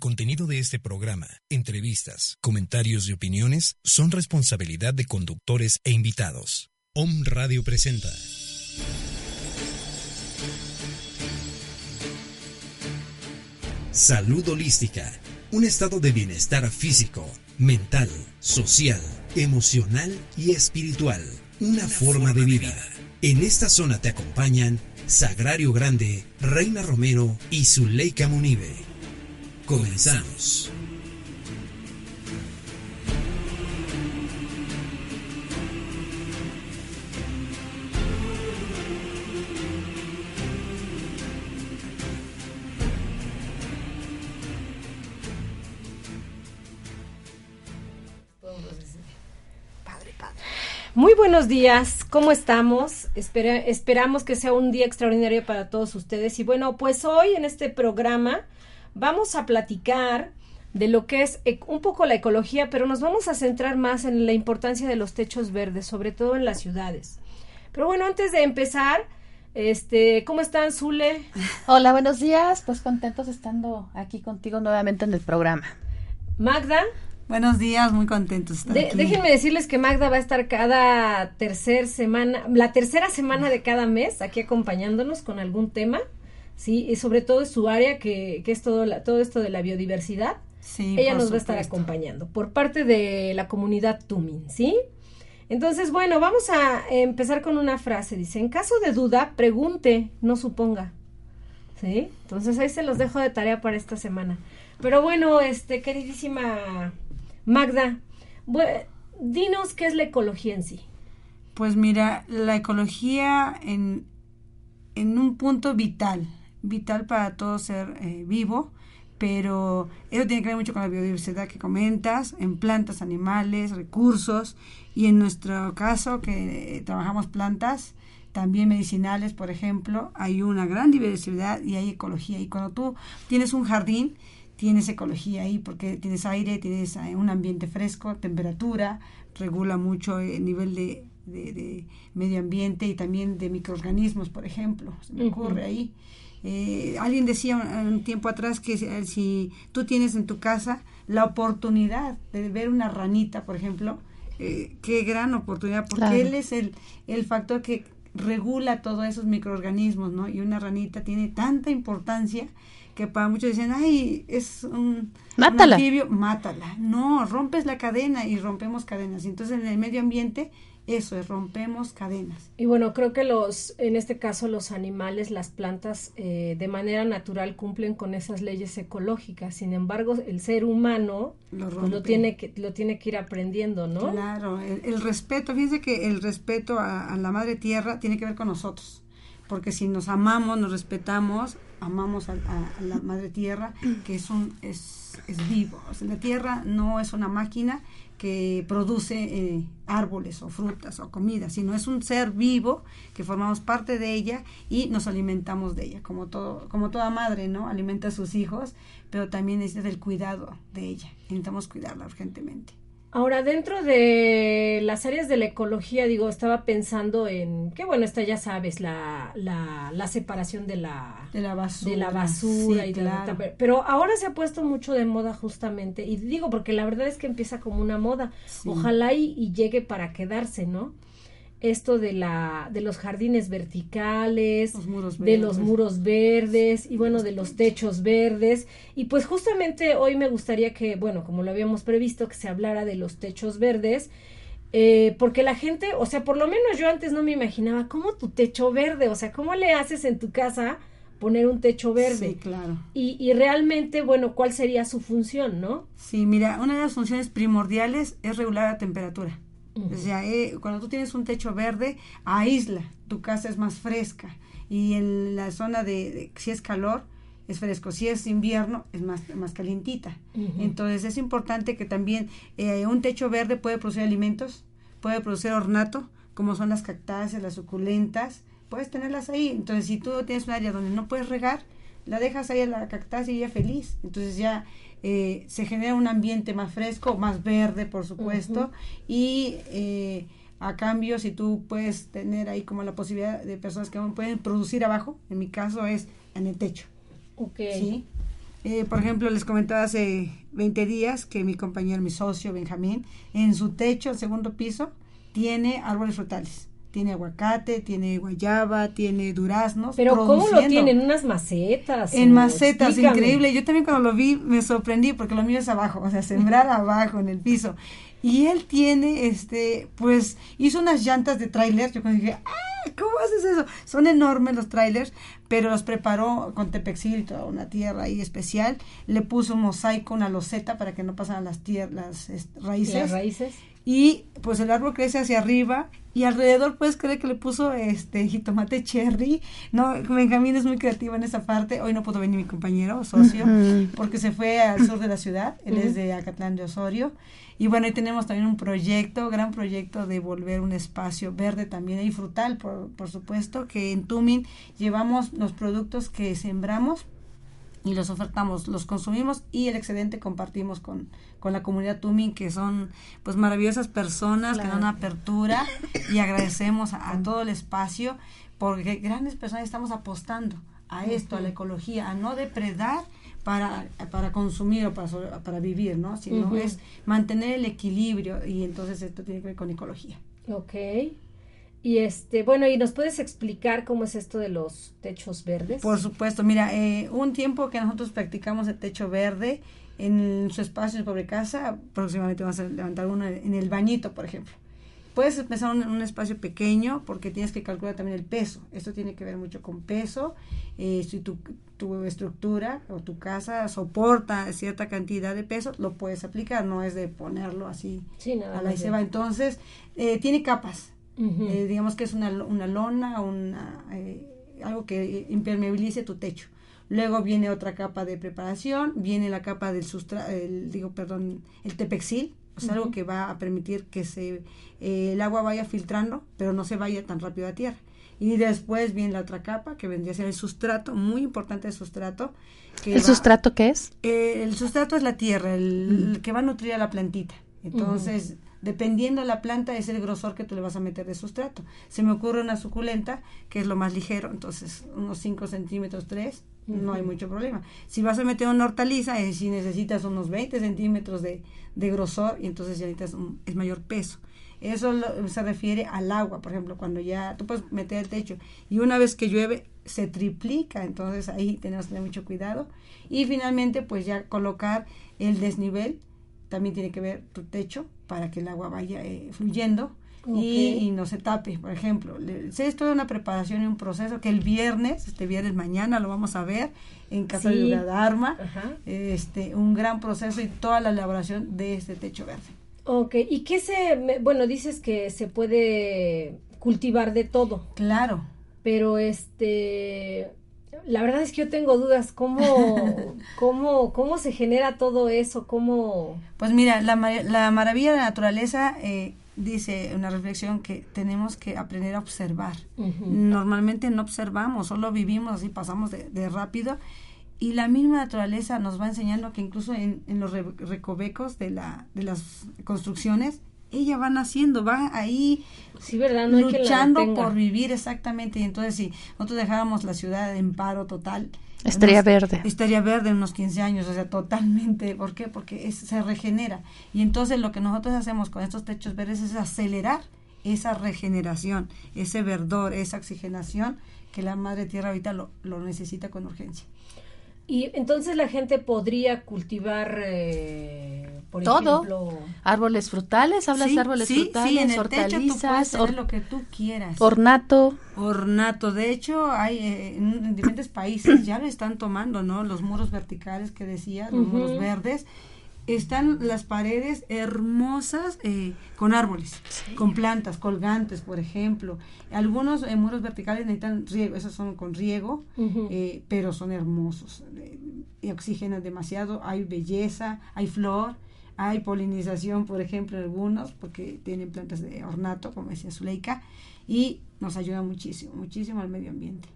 El contenido de este programa, entrevistas, comentarios y opiniones son responsabilidad de conductores e invitados. Om Radio presenta. Salud holística, un estado de bienestar físico, mental, social, emocional y espiritual, una, forma, de vida. En esta zona te acompañan Sagrario Grande, Reina Romero y Zuleika Munive. Comenzamos. Muy buenos días, ¿cómo estamos? esperamos que sea un día extraordinario para todos ustedes. Y bueno, pues hoy en este programa vamos a platicar de lo que es un poco la ecología, pero nos vamos a centrar más en la importancia de los techos verdes, sobre todo en las ciudades. Pero bueno, antes de empezar, este, ¿cómo están, Zule? Hola, buenos días. Pues contentos estando aquí contigo nuevamente en el programa. Magda. Buenos días, muy contentos. Déjenme decirles que Magda va a estar cada tercer semana, la tercera semana de cada mes aquí acompañándonos con algún tema, sí, y sobre todo es su área que, que es todo, la, todo esto de la biodiversidad. Sí, Ella nos va a estar acompañando por parte de la comunidad Tumin, ¿sí? Entonces, bueno, vamos a empezar con una frase. Dice, en caso de duda, pregunte, no suponga. ¿Sí? Entonces ahí se los dejo de tarea para esta semana. Pero bueno, este, queridísima Magda, dinos qué es la ecología en sí. Pues mira, la ecología en, en un punto vital, vital para todo ser eh, vivo, pero eso tiene que ver mucho con la biodiversidad que comentas, en plantas, animales, recursos, y en nuestro caso que trabajamos plantas, también medicinales, por ejemplo, hay una gran diversidad y hay ecología. Y cuando tú tienes un jardín, tienes ecología ahí porque tienes aire, tienes eh, un ambiente fresco, temperatura, regula mucho el nivel de, de, medio ambiente y también de microorganismos, por ejemplo, se me ocurre ahí. Eh, alguien decía un tiempo atrás que eh, si tú tienes en tu casa la oportunidad de ver una ranita, por ejemplo, qué gran oportunidad, porque él es el, el factor que regula todos esos microorganismos, ¿no? Y una ranita tiene tanta importancia que para muchos dicen, ay, es un, mátala. anfibio, mátala. No, rompes la cadena y rompemos cadenas. Entonces en el medio ambiente eso es, rompemos cadenas. Y bueno, creo que los, en este caso los animales, las plantas, eh, de manera natural cumplen con esas leyes ecológicas. Sin embargo, el ser humano lo, pues, tiene, que, lo tiene que ir aprendiendo, ¿no? Claro, el, respeto, fíjense que el respeto a la madre tierra tiene que ver con nosotros porque si nos amamos, nos respetamos, amamos a, la madre tierra, que es, un, es, es vivo. la tierra no es una máquina que produce eh, árboles o frutas o comida, sino es un ser vivo que formamos parte de ella y nos alimentamos de ella, como, todo, como toda madre, ¿no? Alimenta a sus hijos, pero también necesita del cuidado de ella. Intentamos cuidarla urgentemente. Ahora, dentro de las áreas de la ecología, digo, estaba pensando en que, bueno, esta ya sabes, la, la, la separación de la, de la basura, de la basura y claro. pero ahora se ha puesto mucho de moda justamente, y digo, porque la verdad es que empieza como una moda, ojalá y llegue para quedarse, ¿no? Esto de la de los jardines verticales, de los muros verdes y bueno, de los techos verdes y pues justamente hoy me gustaría que, bueno, como lo habíamos previsto que se hablara de los techos verdes eh, porque la gente, o sea, por lo menos yo antes no me imaginaba cómo tu techo verde, o sea, cómo le haces en tu casa poner un techo verde. Sí, claro. Y, y realmente, bueno, ¿cuál sería su función, no? Sí, mira, una de las funciones primordiales es regular la temperatura. O sea, eh, cuando tú tienes un techo verde, aísla, tu casa es más fresca. Y en la zona de, si es calor, es fresco. Si es invierno, es más, más calientita. Entonces es importante que también eh, un techo verde puede producir alimentos, puede producir ornato, como son las cactáceas, las suculentas, puedes tenerlas ahí. Entonces si tú tienes un área donde no puedes regar, la dejas ahí a la cactácea y ya feliz. Entonces ya eh, se genera un ambiente más fresco, más verde, por supuesto, y eh, a cambio, si tú puedes tener ahí como la posibilidad de personas que pueden producir abajo, en mi caso es en el techo. Ok. ¿sí? Eh, por ejemplo, les comentaba hace 20 días que mi compañero, mi socio Benjamín, en su techo, el segundo piso, tiene árboles frutales. Tiene aguacate, tiene guayaba, tiene duraznos. Pero ¿cómo lo tiene? ¿En unas macetas? En macetas, increíble. Yo también cuando lo vi me sorprendí porque lo mío es abajo, o sea, sembrar abajo en el piso. Y él tiene, este, pues, hizo unas llantas de tráiler. Yo cuando dije, ¡ah! ¿Cómo haces eso? Son enormes los trailers, pero los preparó con tepexil y toda una tierra ahí especial. Le puso un mosaico, una loseta para que no pasaran las, tierras, las raíces. Las raíces y pues el árbol crece hacia arriba y alrededor puedes creer que le puso este jitomate cherry. No Benjamín es muy creativo en esa parte. Hoy no pudo venir mi compañero socio porque se fue al sur de la ciudad. Él es de Acatlán de Osorio. Y bueno ahí tenemos también un proyecto gran proyecto de volver un espacio verde también y frutal por, por supuesto que en Tumin llevamos los productos que sembramos y los ofertamos, los consumimos y el excedente compartimos con, con la comunidad Tumin, que son pues maravillosas personas que dan apertura y agradecemos a, todo el espacio porque grandes personas estamos apostando a esto, a la ecología, a no depredar para, para consumir o para, para vivir, ¿no? Sino es mantener el equilibrio y entonces esto tiene que ver con ecología. Ok. Y este, bueno, ¿y nos puedes explicar cómo es esto de los techos verdes? Por supuesto, mira, eh, un tiempo que nosotros practicamos el techo verde en su espacio en pobre casa, próximamente vamos a levantar uno en el bañito, por ejemplo. Puedes empezar en un, espacio pequeño porque tienes que calcular también el peso. Esto tiene que ver mucho con peso. Eh, si tu, tu estructura o tu casa soporta cierta cantidad de peso, lo puedes aplicar. No es de ponerlo así a la y se va. Entonces, eh, tiene capas eh, digamos que es una, una lona, una, eh, algo que impermeabilice tu techo. Luego viene otra capa de preparación, viene la capa del sustrato, digo, perdón, el tepexil, o sea, algo que va a permitir que se, eh, el agua vaya filtrando, pero no se vaya tan rápido a tierra. Y después viene la otra capa, que vendría a ser el sustrato, muy importante el sustrato. ¿El sustrato qué es? el sustrato es la tierra, el, que va a nutrir a la plantita. Entonces, dependiendo de la planta es el grosor que tú le vas a meter de sustrato. Se me ocurre una suculenta, que es lo más ligero, entonces unos 5 centímetros, 3, no hay mucho problema. Si vas a meter una hortaliza, es si necesitas unos 20 centímetros de, de grosor y entonces ya necesitas un, es mayor peso. Eso se refiere al agua, por ejemplo, cuando ya tú puedes meter el techo y una vez que llueve se triplica, entonces ahí tenemos que tener mucho cuidado. Y finalmente, pues ya colocar el desnivel, también tiene que ver tu techo, para que el agua vaya eh, fluyendo y, no se tape, por ejemplo. Es toda una preparación y un proceso que el viernes, este viernes mañana lo vamos a ver en Casa de de Dharma, este, un gran proceso y toda la elaboración de este techo verde. Ok, ¿y qué se, bueno, dices que se puede cultivar de todo? Claro. Pero este, la verdad es que yo tengo dudas, ¿cómo, cómo, cómo se genera todo eso? ¿Cómo... Pues mira, la, la maravilla de la naturaleza eh, dice una reflexión que tenemos que aprender a observar. Normalmente no observamos, solo vivimos así, pasamos de, rápido. Y la misma naturaleza nos va enseñando que incluso en, en los recovecos de, la, de las construcciones ella va naciendo, va ahí sí, ¿verdad? luchando por vivir exactamente. Y entonces si nosotros dejábamos la ciudad en paro total. Estaría verde. Estaría verde en unos 15 años, o sea, totalmente. ¿Por qué? Porque se regenera. Y entonces lo que nosotros hacemos con estos techos verdes es acelerar esa regeneración, ese verdor, esa oxigenación que la madre tierra ahorita lo, lo necesita con urgencia. Y entonces la gente podría cultivar, eh, por todo. Ejemplo, árboles frutales, hablas de árboles frutales, sí, en el hortalizas, techo tú lo que tú quieras. Ornato. Ornato. De hecho, hay eh, en, diferentes países ya lo están tomando, ¿no? Los muros verticales que decía, los muros verdes están las paredes hermosas eh, con árboles, con plantas, colgantes, por ejemplo. Algunos eh, muros verticales necesitan riego, esos son con riego, eh, pero son hermosos. y oxigenan demasiado, hay belleza, hay flor, hay polinización, por ejemplo, algunos, porque tienen plantas de ornato, como decía Zuleika, y nos ayuda muchísimo, muchísimo al medio ambiente.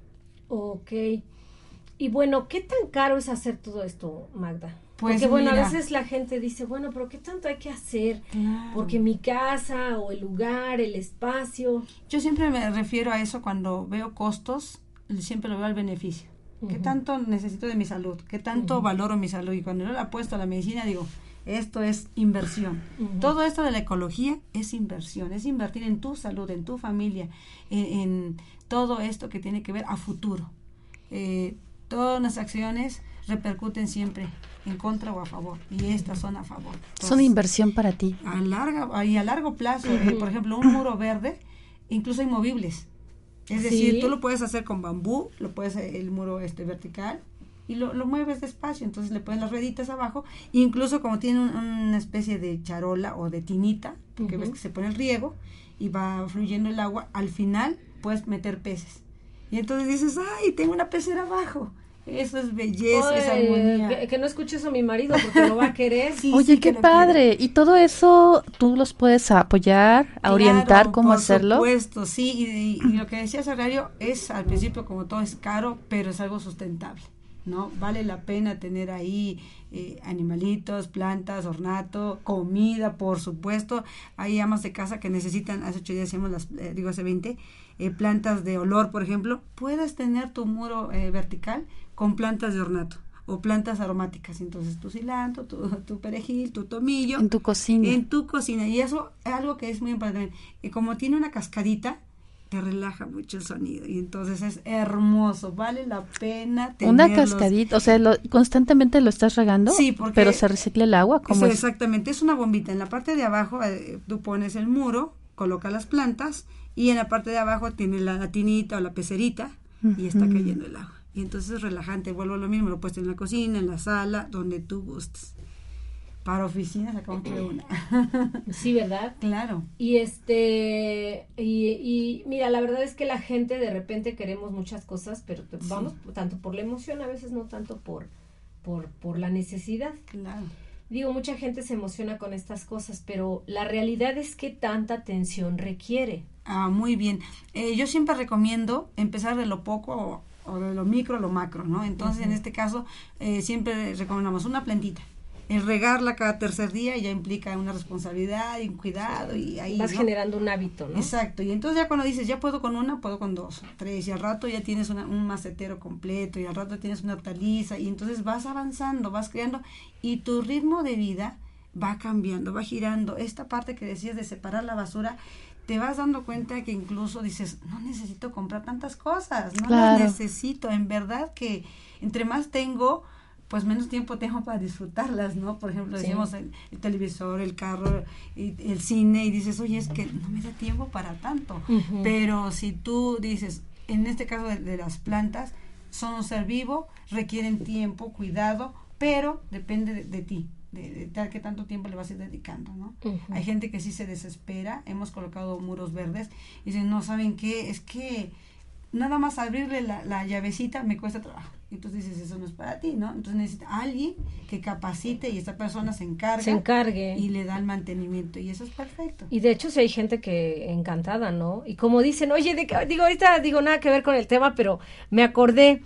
Ok. Y bueno, ¿qué tan caro es hacer todo esto, Magda? Pues Porque bueno, a veces la gente dice, bueno, pero ¿qué tanto hay que hacer? Porque mi casa o el lugar, el espacio. Yo siempre me refiero a eso cuando veo costos, siempre lo veo al beneficio. ¿Qué tanto necesito de mi salud? ¿Qué tanto valoro mi salud? Y cuando yo le apuesto a la medicina, digo, esto es inversión. Todo esto de la ecología es inversión, es invertir en tu salud, en tu familia, en, todo esto que tiene que ver a futuro. Eh, todas las acciones repercuten siempre en contra o a favor y estas son a favor. son inversión para ti. A larga y a largo plazo, eh, por ejemplo, un muro verde, incluso inmovibles. Es decir, tú lo puedes hacer con bambú, lo puedes el muro este vertical y lo, lo, mueves despacio, entonces le pones las rueditas abajo, incluso como tiene una especie de charola o de tinita, porque ves que se pone el riego y va fluyendo el agua, al final puedes meter peces. Y entonces dices, ay, tengo una pecera abajo. Eso es belleza, es armonía. Que, no escuche eso a mi marido porque lo va a querer. Oye, qué padre. Y todo eso tú los puedes apoyar, a orientar cómo por hacerlo. Por supuesto, sí. Y, lo que decías, Horario, es al principio como todo es caro, pero es algo sustentable. ¿no? Vale la pena tener ahí eh, animalitos, plantas, ornato, comida, por supuesto. Hay amas de casa que necesitan, hace ocho días hacíamos las, eh, digo hace 20, eh, plantas de olor, por ejemplo. Puedes tener tu muro vertical con plantas de ornato o plantas aromáticas. Entonces, tu cilantro, tu, tu, perejil, tu tomillo. En tu cocina. En tu cocina. Y eso es algo que es muy importante. Y como tiene una cascadita, te relaja mucho el sonido. Y entonces es hermoso. Vale la pena Una cascadita. O sea, constantemente lo estás regando. Sí, porque. Pero se recicla el agua. como Exactamente. Es una bombita. En la parte de abajo eh, tú pones el muro, coloca las plantas. Y en la parte de abajo tiene la tinita o la pecerita. Y está cayendo el agua. Y entonces es relajante, vuelvo a lo mismo, lo puedes en la cocina, en la sala, donde tú gustes. Para oficinas acá de una. sí, ¿verdad? Claro. Y este, y, y, mira, la verdad es que la gente de repente queremos muchas cosas, pero vamos tanto por la emoción, a veces no tanto por, por, por la necesidad. Claro. Digo, mucha gente se emociona con estas cosas, pero la realidad es que tanta atención requiere. Ah, muy bien. Eh, yo siempre recomiendo empezar de lo poco o de lo micro a lo macro, ¿no? Entonces, en este caso, eh, siempre recomendamos una plantita. El regarla cada tercer día ya implica una responsabilidad y un cuidado y ahí vas generando un hábito, ¿no? Exacto. Y entonces ya cuando dices, ya puedo con una, puedo con dos, tres, y al rato ya tienes un macetero completo y al rato tienes una hortaliza y entonces vas avanzando, vas creando y tu ritmo de vida va cambiando, va girando. Esta parte que decías de separar la basura te vas dando cuenta que incluso dices, no necesito comprar tantas cosas, no las necesito. En verdad que entre más tengo, pues menos tiempo tengo para disfrutarlas, ¿no? Por ejemplo, decimos el, televisor, el carro, y, el cine, y dices, oye, es que no me da tiempo para tanto. Pero si tú dices, en este caso de, las plantas, son un ser vivo, requieren tiempo, cuidado, pero depende de ti de, tal que tanto tiempo le vas a ir dedicando, ¿no? Hay gente que sí se desespera, hemos colocado muros verdes y dicen, no, ¿saben qué? Es que nada más abrirle la, llavecita me cuesta trabajo. Y entonces dices, eso no es para ti, ¿no? Entonces necesita alguien que capacite y esta persona se encargue. Se encargue. Y le da el mantenimiento. Y eso es perfecto. Y de hecho, si hay gente que encantada, ¿no? Y como dicen, oye, digo, ahorita digo nada que ver con el tema, pero me acordé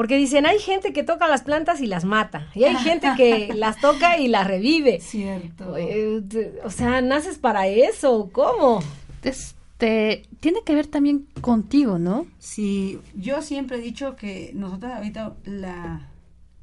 porque dicen, hay gente que toca las plantas y las mata, y hay gente que las toca y las revive. Cierto. Eh, o sea, ¿naces para eso? ¿Cómo? Este, tiene que ver también contigo, ¿no? Sí, yo siempre he dicho que nosotros ahorita la,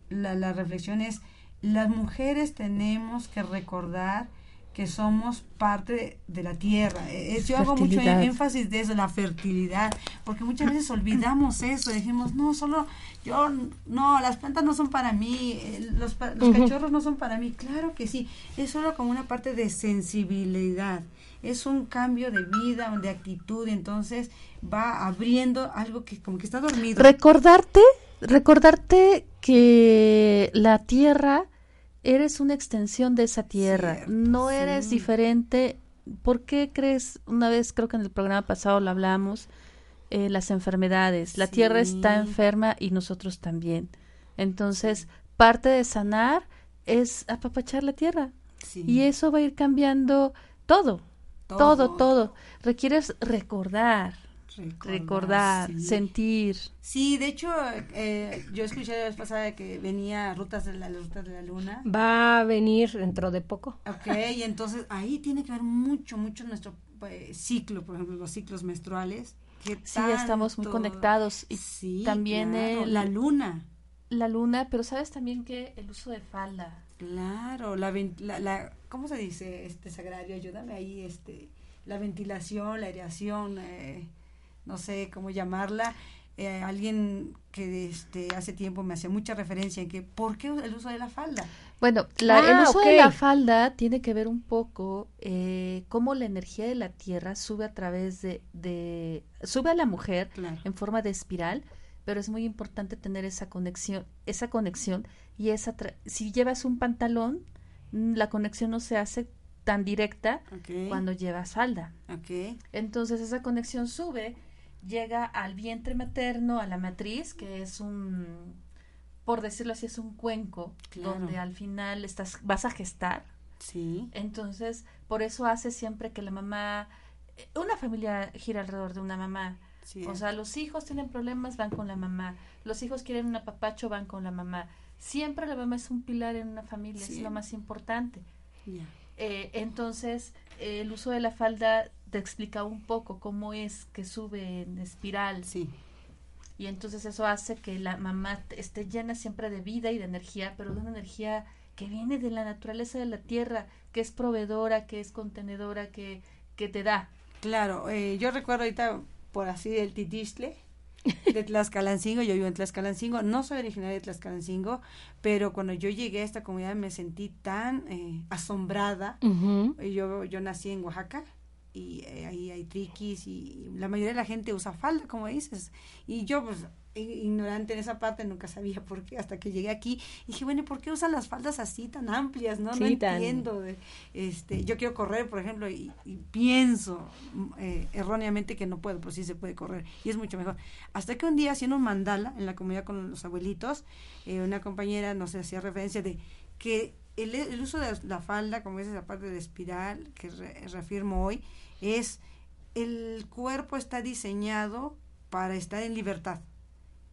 la, la reflexión es, las mujeres tenemos que recordar que somos parte de, la tierra. Eh, yo hago mucho énfasis de eso, la fertilidad, porque muchas veces olvidamos eso, decimos, no, solo yo, no, las plantas no son para mí, eh, los, los cachorros no son para mí. Claro que sí, es solo como una parte de sensibilidad, es un cambio de vida, de actitud, entonces va abriendo algo que como que está dormido. Recordarte, recordarte que la tierra eres una extensión de esa tierra, no eres diferente. ¿Por qué crees, una vez creo que en el programa pasado lo hablamos, eh, las enfermedades? La tierra está enferma y nosotros también. Entonces, parte de sanar es apapachar la tierra. Y eso va a ir cambiando todo, todo, todo. Requieres recordar, recordar, sentir. Sí, de hecho, eh, yo escuché la vez pasada que venía Rutas de la, Rutas de la Luna. Va a venir dentro de poco. Ok, y entonces ahí tiene que ver mucho, mucho nuestro pues, ciclo, por ejemplo, los ciclos menstruales, Sí, estamos muy conectados. Y Sí, también claro, el- la luna. la luna, pero sabes también que el uso de falda. Claro, la, la, la- ¿cómo se dice este sagrario? Ayúdame ahí, este, la ventilación, la aireación, eh, no sé cómo llamarla. Eh, alguien que este hace tiempo me hacía mucha referencia en que ¿por qué el uso de la falda? Bueno, la- Ah, el uso ok. de la falda tiene que ver un poco eh, cómo la energía de la Tierra sube a través de, de sube a la mujer Claro. en forma de espiral, pero es muy importante tener esa conexión, esa conexión y esa tra- si llevas un pantalón, mm, la conexión no se hace tan directa cuando llevas falda. Entonces esa conexión sube, llega al vientre materno, a la matriz, que es un, por decirlo así, es un cuenco, Claro. donde al final estás, vas a gestar. sí, Entonces, por eso hace siempre que la mamá, eh, una familia gira alrededor de una mamá. sí. O sea, los hijos tienen problemas, van con la mamá. Los hijos quieren un apapacho, van con la mamá. Siempre la mamá es un pilar en una familia, es lo más importante. Eh, entonces, eh, el uso de la falda te explica un poco cómo es que sube en espiral. sí, Y entonces eso hace que la mamá esté llena siempre de vida y de energía, pero de una energía que viene de la naturaleza de la tierra, que es proveedora, que es contenedora, que, que te da. Claro, eh, yo recuerdo ahorita por así del Titistle, de Tlaxcalancingo, yo vivo en Tlaxcalancingo, no soy originaria de Tlaxcalancingo, pero cuando yo llegué a esta comunidad me sentí tan eh, asombrada. Ujú. Eh, Yo, yo nací en Oaxaca y eh, ahí hay triquis y la mayoría de la gente usa falda, como dices. Y yo, pues, ignorante en esa parte, nunca sabía por qué, hasta que llegué aquí. Y dije, bueno, ¿y ¿por qué usan las faldas así tan amplias? No, no Sí, entiendo. Este, yo quiero correr, por ejemplo, y, y pienso mm, eh, erróneamente que no puedo, pues sí se puede correr. Y es mucho mejor. Hasta que un día, haciendo un mandala en la comunidad con los abuelitos, eh, una compañera nos hacía referencia de que el, el uso de la falda, como dices, aparte de espiral, que re- reafirmo hoy, es el cuerpo está diseñado para estar en libertad.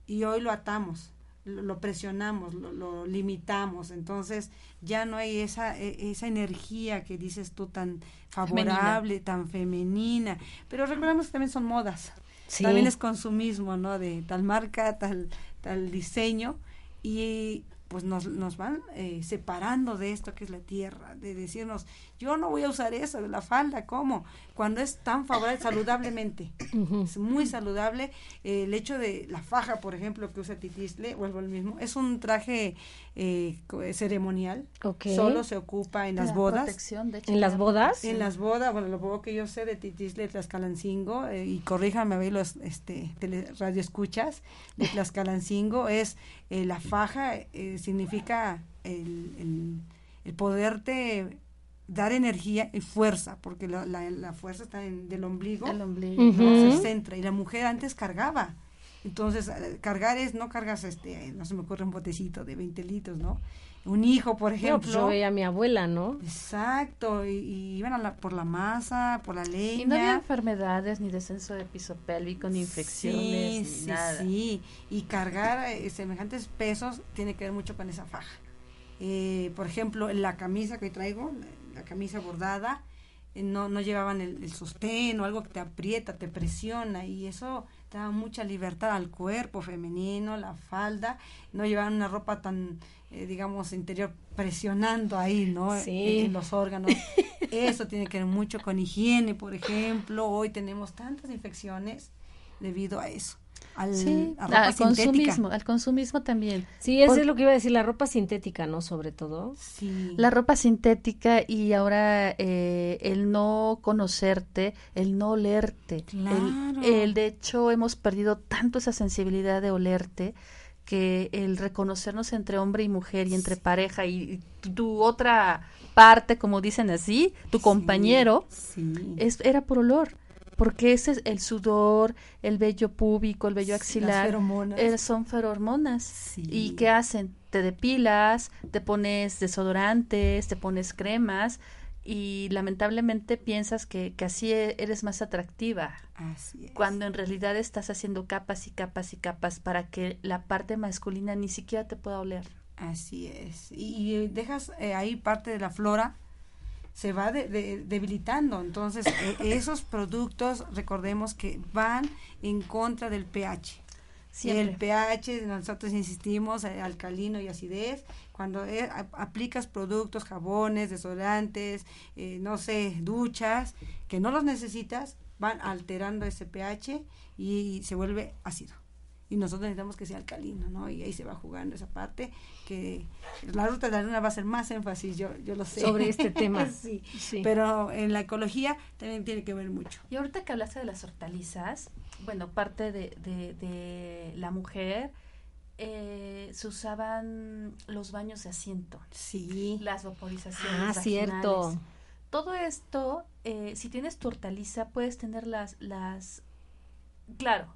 Y hoy lo atamos, lo, lo presionamos, lo, lo limitamos, entonces ya no hay esa, e- esa energía que dices tú tan favorable, tan femenina, pero recordemos que también son modas, Sí. también es consumismo, ¿no? De tal marca, tal, tal diseño. Y pues nos, nos van eh, separando de esto que es la tierra, de decirnos, yo no voy a usar eso, la falda, ¿cómo? Cuando es tan favorable saludablemente, es muy saludable. Eh, el hecho de la faja, por ejemplo, que usa Titisle, vuelvo al mismo, es un traje eh, ceremonial, solo se ocupa en las La bodas. protección, de hecho, ¿En las la bodas? En las bodas, bueno, lo poco que yo sé de Titisle, Tlaxcalancingo, eh, y corríjame a ver los este, tele, radio escuchas de Tlaxcalancingo, es eh, la faja, eh, significa el, el, el poderte dar energía y fuerza, porque la, la, la fuerza está en, del ombligo, se centra, y la mujer antes cargaba. Entonces, eh, cargar es, no cargas, este, no se me ocurre un botecito de 20 litros, ¿no? Un hijo, por No, ejemplo. pues yo veía a mi abuela, ¿no? Exacto, y, y iban a la- por la masa, por la leña. Y no había enfermedades, ni descenso de piso pélvico, ni infecciones, Sí, ni sí, nada. sí. Y cargar eh, semejantes pesos tiene que ver mucho con esa faja. Eh, por ejemplo, en la camisa que traigo, la, la camisa bordada, eh, no, no llevaban el, el sostén o algo que te aprieta, te presiona y eso te da mucha libertad al cuerpo femenino, la falda, no llevaban una ropa tan, eh, digamos, interior presionando ahí, ¿no? Sí. En, en los órganos. Eso tiene que ver mucho con higiene, por ejemplo. Hoy tenemos tantas infecciones debido a eso. Al, Sí, a ropa al consumismo, al consumismo también. Sí, eso Por- es lo que iba a decir, la ropa sintética, ¿no? Sobre todo. Sí. La ropa sintética y ahora eh, el no conocerte, el no olerte. El- Claro. El, de hecho, hemos perdido tanto esa sensibilidad de olerte que el reconocernos entre hombre y mujer y entre pareja y, y tu, tu otra parte, como dicen así, tu compañero, Sí. es, era por olor. Porque ese es el sudor, el vello púbico, el vello axilar, feromonas. eh, son ferormonas. Sí. ¿Y qué hacen? Te depilas, te pones desodorantes, te pones cremas y lamentablemente piensas que, que así e- eres más atractiva, Así es. cuando en realidad estás haciendo capas y capas y capas para que la parte masculina ni siquiera te pueda oler. Así es. Y, y dejas eh, ahí parte de la flora se va debilitando. Entonces, e, esos productos, recordemos que van en contra del pH. si El pH, nosotros insistimos, eh, alcalino y acidez, cuando eh, aplicas productos, jabones, desodorantes, eh, no sé, duchas, que no los necesitas, van alterando ese pH y se vuelve ácido y nosotros necesitamos que sea alcalino, ¿no? Y ahí se va jugando esa parte que la ruta de la luna va a ser más énfasis, yo, yo lo sé. Sobre este tema. sí. Pero en la ecología también tiene que ver mucho. Y ahorita que hablaste de las hortalizas, bueno, parte de, de, la mujer, eh, se usaban los baños de asiento. Sí. Las vaporizaciones. Ah, cierto. Todo esto, eh, si tienes tu hortaliza, puedes tener las, las, claro,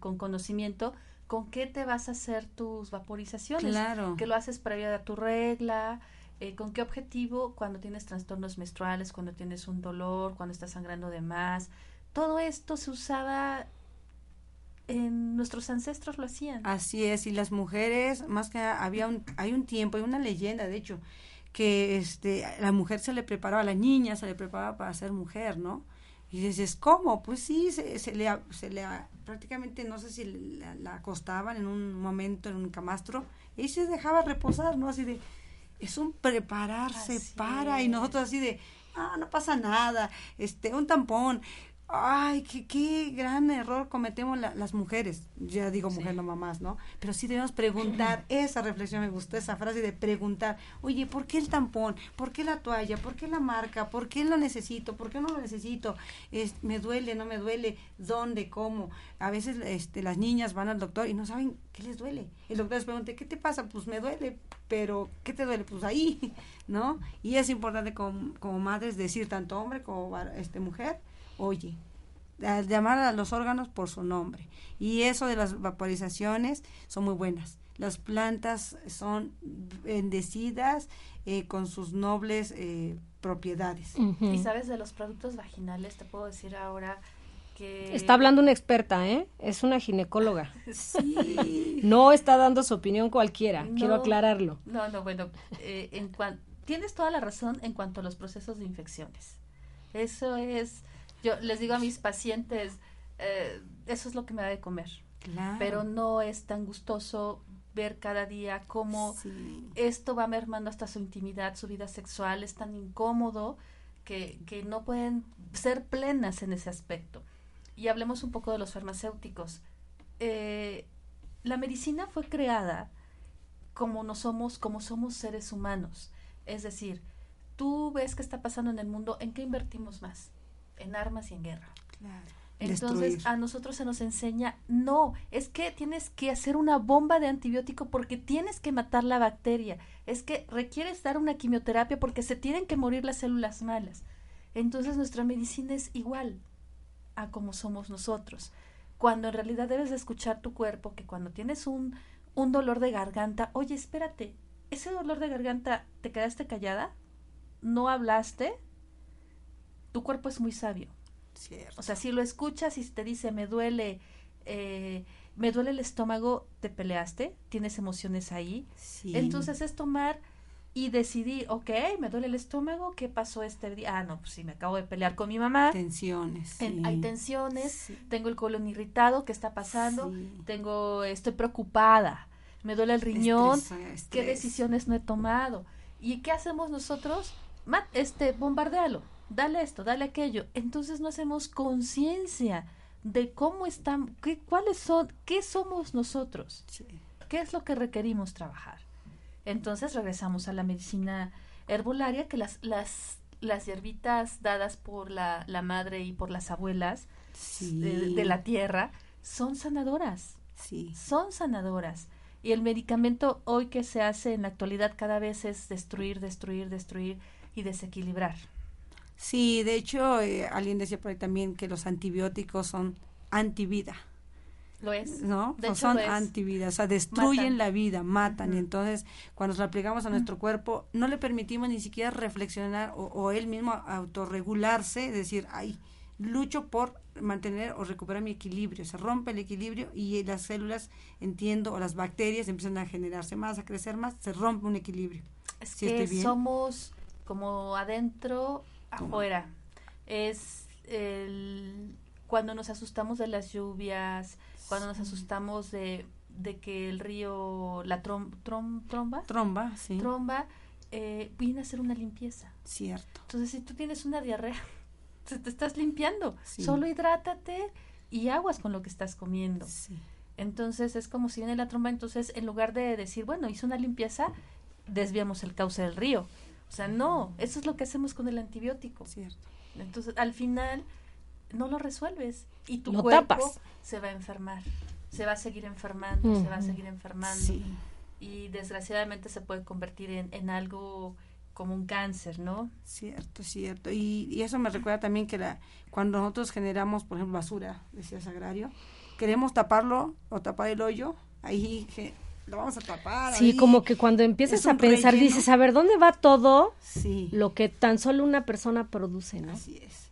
con conocimiento con qué te vas a hacer tus vaporizaciones. Claro. Que lo haces previa a tu regla, eh, con qué objetivo cuando tienes trastornos menstruales, cuando tienes un dolor, cuando estás sangrando de más. Todo esto se usaba en nuestros ancestros lo hacían. Así es, y las mujeres, más que había un, hay un tiempo, hay una leyenda, de hecho, que este, la mujer se le preparaba, a la niña se le preparaba para ser mujer, ¿no? Y dices, ¿cómo? Pues sí, se, se le, se le prácticamente, no sé si la, acostaban en un momento en un camastro y se dejaba reposar, ¿no? Así de, es un prepararse para, y nosotros así de, ah, no pasa nada, este, un tampón, ay, qué, qué gran error cometemos las mujeres. Ya digo mujer, no mamás, ¿no? Pero sí debemos preguntar, esa reflexión me gustó, esa frase de preguntar, oye, ¿por qué el tampón? ¿Por qué la toalla? ¿Por qué la marca? ¿Por qué lo necesito? ¿Por qué no lo necesito? Es, ¿Me duele? ¿No me duele? ¿Dónde? ¿Cómo? A veces este, las niñas van al doctor y no saben qué les duele. El doctor les pregunta, ¿qué te pasa? Pues me duele, pero ¿qué te duele? Pues ahí, ¿no? Y es importante como, como madres decir, tanto hombre como este, mujer, oye, llamar a los órganos por su nombre. Y eso de las vaporizaciones son muy buenas. Las plantas son bendecidas eh, con sus nobles eh, propiedades. Y sabes de los productos vaginales, te puedo decir ahora que... Está hablando una experta, ¿eh? Es una ginecóloga. sí. no está dando su opinión cualquiera, quiero aclararlo. No, no, bueno, eh, en tienes toda la razón en cuanto a los procesos de infecciones. Eso es yo les digo a mis pacientes, eh, eso es lo que me da de comer. Pero no es tan gustoso ver cada día cómo esto va mermando hasta su intimidad, su vida sexual, es tan incómodo que, que no pueden ser plenas en ese aspecto. Y hablemos un poco de los farmacéuticos. Eh, la medicina fue creada como no somos, como somos seres humanos. Es decir, tú ves qué está pasando en el mundo, ¿en qué invertimos más? En armas y en guerra. Entonces a nosotros se nos enseña, no, es que tienes que hacer una bomba de antibiótico porque tienes que matar la bacteria, es que requieres dar una quimioterapia porque se tienen que morir las células malas. Entonces nuestra medicina es igual a como somos nosotros. Cuando en realidad debes de escuchar tu cuerpo, que cuando tienes un, un dolor de garganta, oye, espérate, ese dolor de garganta, ¿te quedaste callada? ¿No hablaste? Tu cuerpo es muy sabio. O sea, si lo escuchas y te dice, me duele, eh, me duele el estómago, te peleaste, tienes emociones ahí. Entonces es tomar y decidir, ok, me duele el estómago, ¿qué pasó este día? Ah, no, pues sí, me acabo de pelear con mi mamá. Tensiones. hay tensiones, tengo el colon irritado, ¿qué está pasando? Tengo, estoy preocupada, me duele el riñón, ¿qué decisiones no he tomado? ¿Y qué hacemos nosotros? este, bombardealo dale esto, dale aquello. Entonces no hacemos conciencia de cómo están, qué, cuáles son, qué somos nosotros, qué es lo que requerimos trabajar. Entonces regresamos a la medicina herbolaria, que las, las, las hierbitas dadas por la, la madre y por las abuelas de, la tierra son sanadoras. Sí. Son sanadoras. Y el medicamento hoy que se hace en la actualidad cada vez es destruir, destruir, destruir y desequilibrar. Sí, de hecho, eh, alguien decía por ahí también que los antibióticos son antivida. Lo es. ¿No? son antivida, o sea, destruyen la vida, matan. Y entonces, cuando lo aplicamos a nuestro cuerpo, no le permitimos ni siquiera reflexionar o, o él mismo autorregularse, decir, ay, lucho por mantener o recuperar mi equilibrio. Se rompe el equilibrio y las células, entiendo, o las bacterias empiezan a generarse más, a crecer más, se rompe un equilibrio. Es que somos como adentro, afuera. Es el, cuando nos asustamos de las lluvias, cuando nos asustamos de, de que el río, la trom, trom- tromba, Tromba, sí. tromba, eh, viene a hacer una limpieza. Cierto. Entonces, si tú tienes una diarrea, te, te estás limpiando. Sí. Solo hidrátate y aguas con lo que estás comiendo. Sí. Entonces, es como si viene la tromba, entonces, en lugar de decir, bueno, hice una limpieza, desviamos el cauce del río. O sea, no, eso es lo que hacemos con el antibiótico. Cierto. Entonces, al final, no lo resuelves y tu Lo cuerpo tapas. se va a enfermar. Se va a seguir enfermando, se va a seguir enfermando. Sí. Y desgraciadamente se puede convertir en, en algo como un cáncer, ¿no? Cierto, cierto. Y, y eso me recuerda también que la, cuando nosotros generamos, por ejemplo, basura, decía Sagrario, queremos taparlo o tapar el hoyo, ahí que lo vamos a tapar. Sí, ahí. como que cuando empiezas a pensar relleno. dices, a ver, ¿dónde va todo Sí, lo que tan solo una persona produce, no? así es.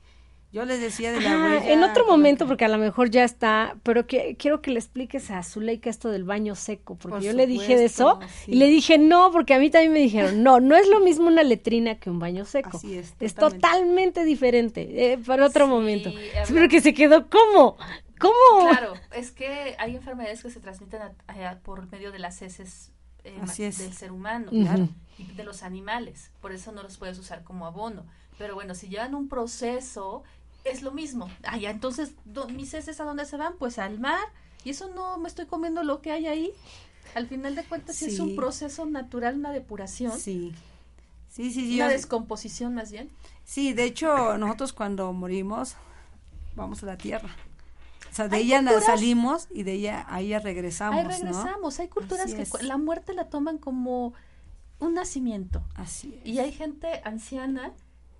Yo les decía de la Ah, huella. en otro momento, que- porque a lo mejor ya está, pero que, quiero que le expliques a Zuleika esto del baño seco, porque Por yo le dije de eso sí. y le dije no, porque a mí también me dijeron, no, no es lo mismo una letrina que un baño seco. Así es, Es totalmente. totalmente diferente, eh, para otro Sí, momento. pero que se quedó, ¿cómo? ¿Cómo? Claro, es que hay enfermedades que se transmiten a- a- por medio de las heces eh, del ser humano y de los animales. Por eso no los puedes usar como abono. Pero bueno, si llevan un proceso, es lo mismo. Ah, ya, entonces, ¿dó- ¿mis heces a dónde se van? Pues al mar. Y eso no me estoy comiendo lo que hay ahí. Al final de cuentas, sí. es un proceso natural, una depuración, Sí. Sí, sí, sí. una yo- descomposición más bien. Sí, de hecho, nosotros cuando morimos, vamos a la tierra. O sea, de ella culturas- salimos y de ella a ella regresamos, Ahí ¿no? regresamos. Hay culturas Así que es. la muerte la toman como un nacimiento. Así es. Y hay gente anciana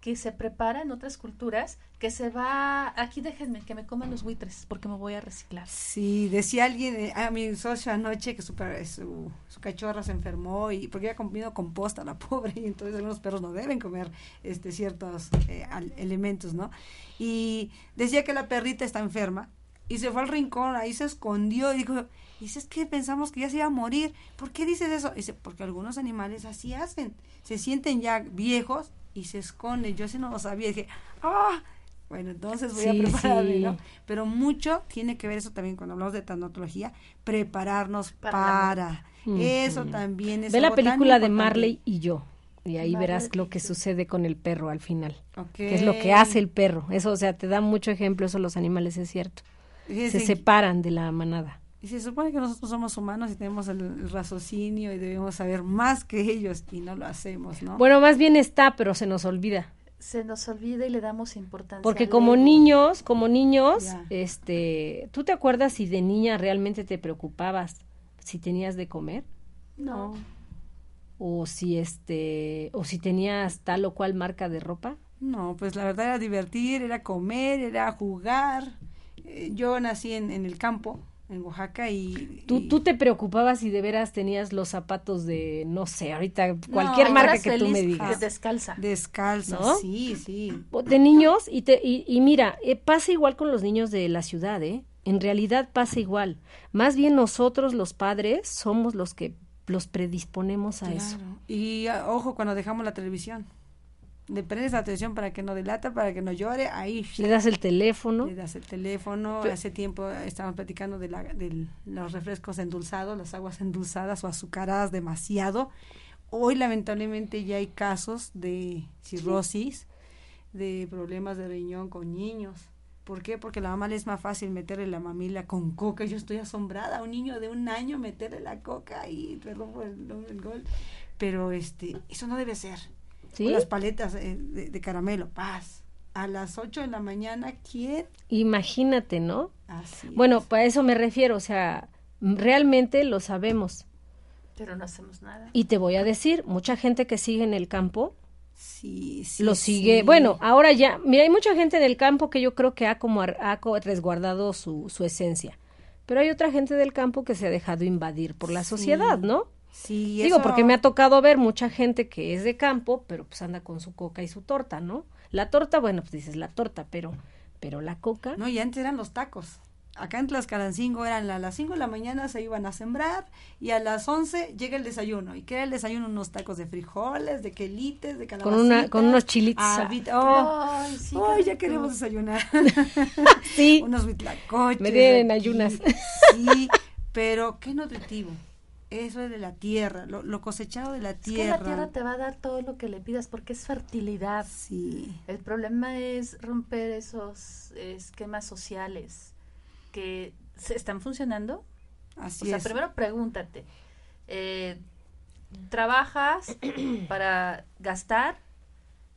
que se prepara en otras culturas que se va, aquí déjenme que me coman los buitres porque me voy a reciclar. Sí, decía alguien, eh, a mi socio anoche que su, per- su, su cachorra se enfermó y porque había comido composta la pobre y entonces algunos perros no deben comer este ciertos eh, al- elementos, ¿no? Y decía que la perrita está enferma y se fue al rincón, ahí se escondió y dijo, dice, es que pensamos que ya se iba a morir. ¿Por qué dices eso? Dice, porque algunos animales así hacen, se sienten ya viejos y se esconden. Yo sí no lo sabía, dije, ah, bueno, entonces voy Sí, a prepararme, sí. ¿no? Pero mucho tiene que ver eso también cuando hablamos de tanatología, prepararnos Para. Eso también es Ve la película de. Marley y yo. Y ahí Marley verás lo que sucede con el perro al final. Ok. Que es lo que hace el perro. Eso, o sea, te da mucho ejemplo, eso los animales, es cierto. Sí, Se sí. separan de la manada. Y se supone que nosotros somos humanos y tenemos el, el raciocinio y debemos saber más que ellos y no lo hacemos, ¿no? Bueno, más bien está, pero se nos olvida. Se nos olvida y le damos importancia. Porque como ego. niños, como niños, Ya. este, ¿tú te acuerdas si de niña realmente te preocupabas si tenías de comer? No. O si este, o si tenías tal o cual marca de ropa? No, pues la verdad era divertir, era comer, era jugar. Eh, yo nací en, en el campo, en Oaxaca, y... ¿Tú, y- tú te preocupabas si de veras tenías los zapatos de, no sé, ahorita cualquier No, marca que tú me digas? Descalza. Descalza, ¿No? sí, sí. De niños, y, te, y, y mira, eh, pasa igual con los niños de la ciudad, ¿eh? En realidad pasa igual. Más bien nosotros los padres somos los que los predisponemos a eso. Y ah, ojo cuando dejamos la televisión. Le prendes la televisión para que no delata, para que no llore, ahí Le das el teléfono. le das el teléfono. Hace tiempo estábamos platicando de, la, de los refrescos endulzados, las aguas endulzadas o azucaradas demasiado. Hoy lamentablemente ya hay casos de cirrosis, de problemas de riñón con niños. ¿Por qué? Porque a la mamá le es más fácil meterle la mamila con coca. Yo estoy asombrada, a un niño de un año meterle la coca y perdón por el, el gol. Pero este, eso no debe ser. Las paletas eh, de, de caramelo, paz. A las 8 de la mañana, ¿quién? Imagínate, ¿no? Así. Bueno, para eso me refiero, o sea, realmente lo sabemos. Pero no hacemos nada. Y te voy a decir, mucha gente que sigue en el campo sí, sí, lo sigue. sí. Bueno, ahora ya, mira, hay mucha gente en el campo que yo creo que ha como ha resguardado su, su esencia. Pero hay otra gente del campo que se ha dejado invadir por la Sí. sociedad, ¿no? Sí, Digo, eso- porque me ha tocado ver mucha gente que es de campo, pero pues anda con su coca y su torta, ¿no? La torta, bueno, pues dices la torta, pero, pero la coca, No, y antes eran los tacos. acá en Tlaxcalancingo eran a las 5 de la mañana se iban a sembrar y a las 11 llega el desayuno. ¿Y qué era el desayuno? Unos tacos de frijoles, de quelites, de calabacitas. Con, una, con unos chilitos. oh, sí, ya queremos desayunar. sí. unos bitlacoches. Me den ayunas. Sí, pero qué nutritivo. Eso es de la tierra, lo, cosechado de la tierra. Es que la tierra te va a dar todo lo que le pidas porque es fertilidad. Sí. El problema es romper esos esquemas sociales que se están funcionando. Así o sea, primero pregúntate, eh, ¿trabajas para gastar,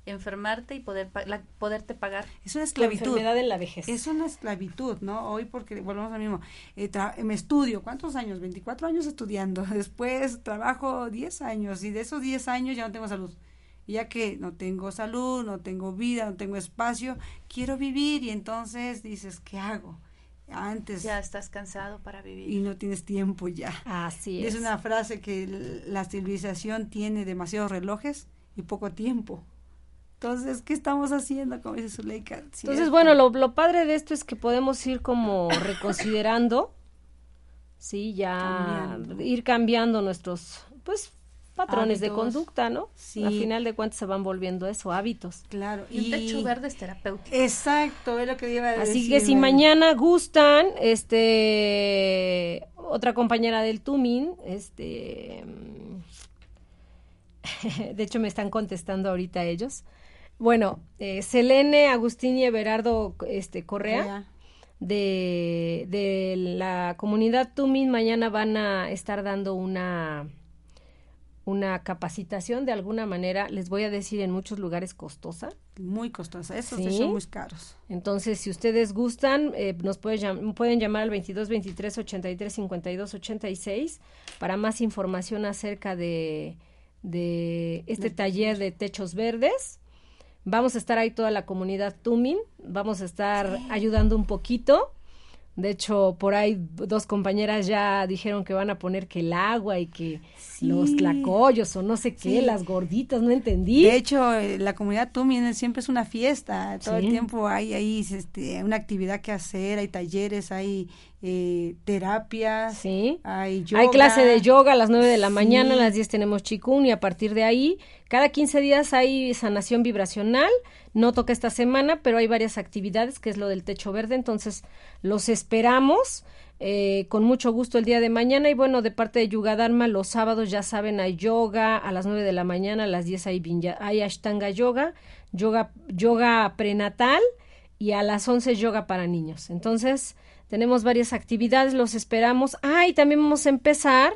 enfermarte y poder poderte pagar? Es una esclavitud. La enfermedad en la vejez. Es una esclavitud, ¿no? Hoy porque volvemos al mismo. Eh, me estudio, ¿cuántos años? 24 años estudiando. Después trabajo 10 años y de esos 10 años ya no tengo salud ya que no tengo salud, no tengo vida, no tengo espacio, quiero vivir y entonces dices, ¿qué hago? antes. Ya estás cansado para vivir. Y no tienes tiempo ya. Así es. Es una frase que la civilización tiene demasiados relojes y poco tiempo. Entonces, ¿qué estamos haciendo? Como dice Zuleika. Entonces, bueno, lo, lo, padre de esto es que podemos ir como reconsiderando, sí, ya ir cambiando nuestros, pues, patrones de conducta, ¿no? Sí. Al final de cuentas se van volviendo eso, hábitos. Claro. Y, un techo verde es terapéutico. Exacto, es lo que iba a decir. Así que si mañana gustan, este, otra compañera del Tumin, este, de hecho me están contestando ahorita ellos. Bueno, eh, Selene, Agustín y Everardo este, Correa. De, de la comunidad Tumin mañana van a estar dando una una capacitación de alguna manera, les voy a decir en muchos lugares costosa. Muy costosa, esos son muy caros. Entonces, si ustedes gustan, eh, nos pueden, pueden llamar al 22 23 83 52 86 para más información acerca de, de este taller de techos verdes. Vamos a estar ahí toda la comunidad Tumin, vamos a estar ayudando un poquito. De hecho, por ahí dos compañeras ya dijeron que van a poner que el agua y que los tlacoyos o no sé qué, las gorditas, no entendí. De hecho, eh, la comunidad Tumin siempre es una fiesta, todo el tiempo hay ahí este, una actividad que hacer, hay talleres, hay eh, terapias, sí. hay yoga. Hay clase de yoga a las 9 de la mañana, a las 10 tenemos chikun y a partir de ahí, cada 15 días hay sanación vibracional, no toca esta semana, pero hay varias actividades, que es lo del techo verde, entonces los esperamos. Eh, con mucho gusto el día de mañana y bueno, de parte de Yuga Dharma, los sábados ya saben, hay yoga, a las 9 de la mañana, a las 10 hay, hay Ashtanga Yoga, yoga, yoga prenatal y a las 11 yoga para niños. Entonces, tenemos varias actividades, los esperamos. Ah, y también vamos a empezar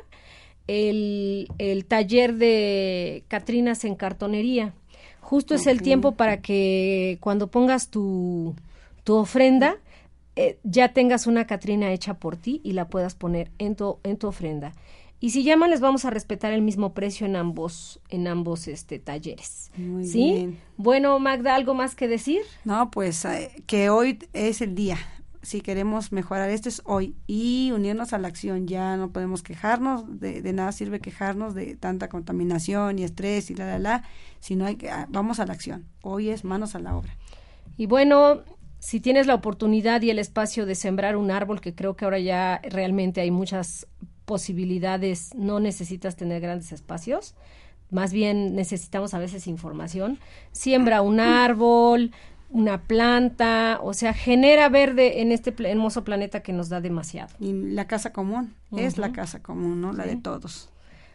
el, el taller de Catrinas en cartonería. Justo es el tiempo para que cuando pongas tu, tu ofrenda, eh, ya tengas una Catrina hecha por ti y la puedas poner en tu, en tu ofrenda. Y si llaman, les vamos a respetar el mismo precio en ambos, en ambos este, talleres. Muy ¿Sí? Bien. Bueno, Magda, ¿algo más que decir? No, pues eh, que hoy es el día si queremos mejorar esto es hoy y unirnos a la acción. Ya no podemos quejarnos, de, nada sirve quejarnos de tanta contaminación y estrés y la, la, la, sino hay que, ah, vamos a la acción. Hoy es manos a la obra. Y bueno, si tienes la oportunidad y el espacio de sembrar un árbol, que creo que ahora ya realmente hay muchas posibilidades, no necesitas tener grandes espacios, más bien necesitamos a veces información. Siembra un árbol, una planta, o sea, genera verde en este hermoso planeta que nos da demasiado. Y la casa común, es la casa común, ¿no? La de todos.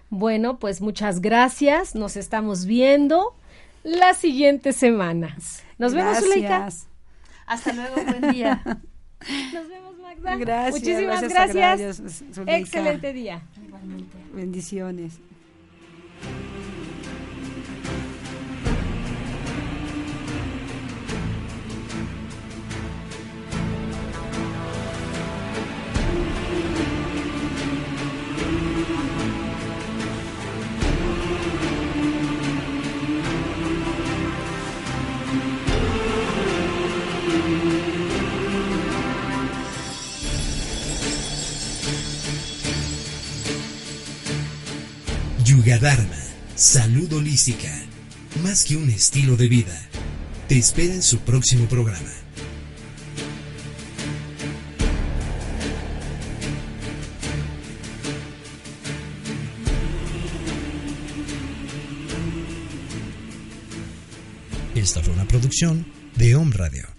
Bueno, pues muchas gracias, nos estamos viendo la siguiente semana. Nos vemos, Zuleika. Hasta luego, buen día. Nos vemos, Magda. Gracias. Muchísimas gracias. Excelente día. Igualmente. Bendiciones. Gadharma, salud holística, más que un estilo de vida. Te espera en su próximo programa. Esta fue una producción de Home Radio.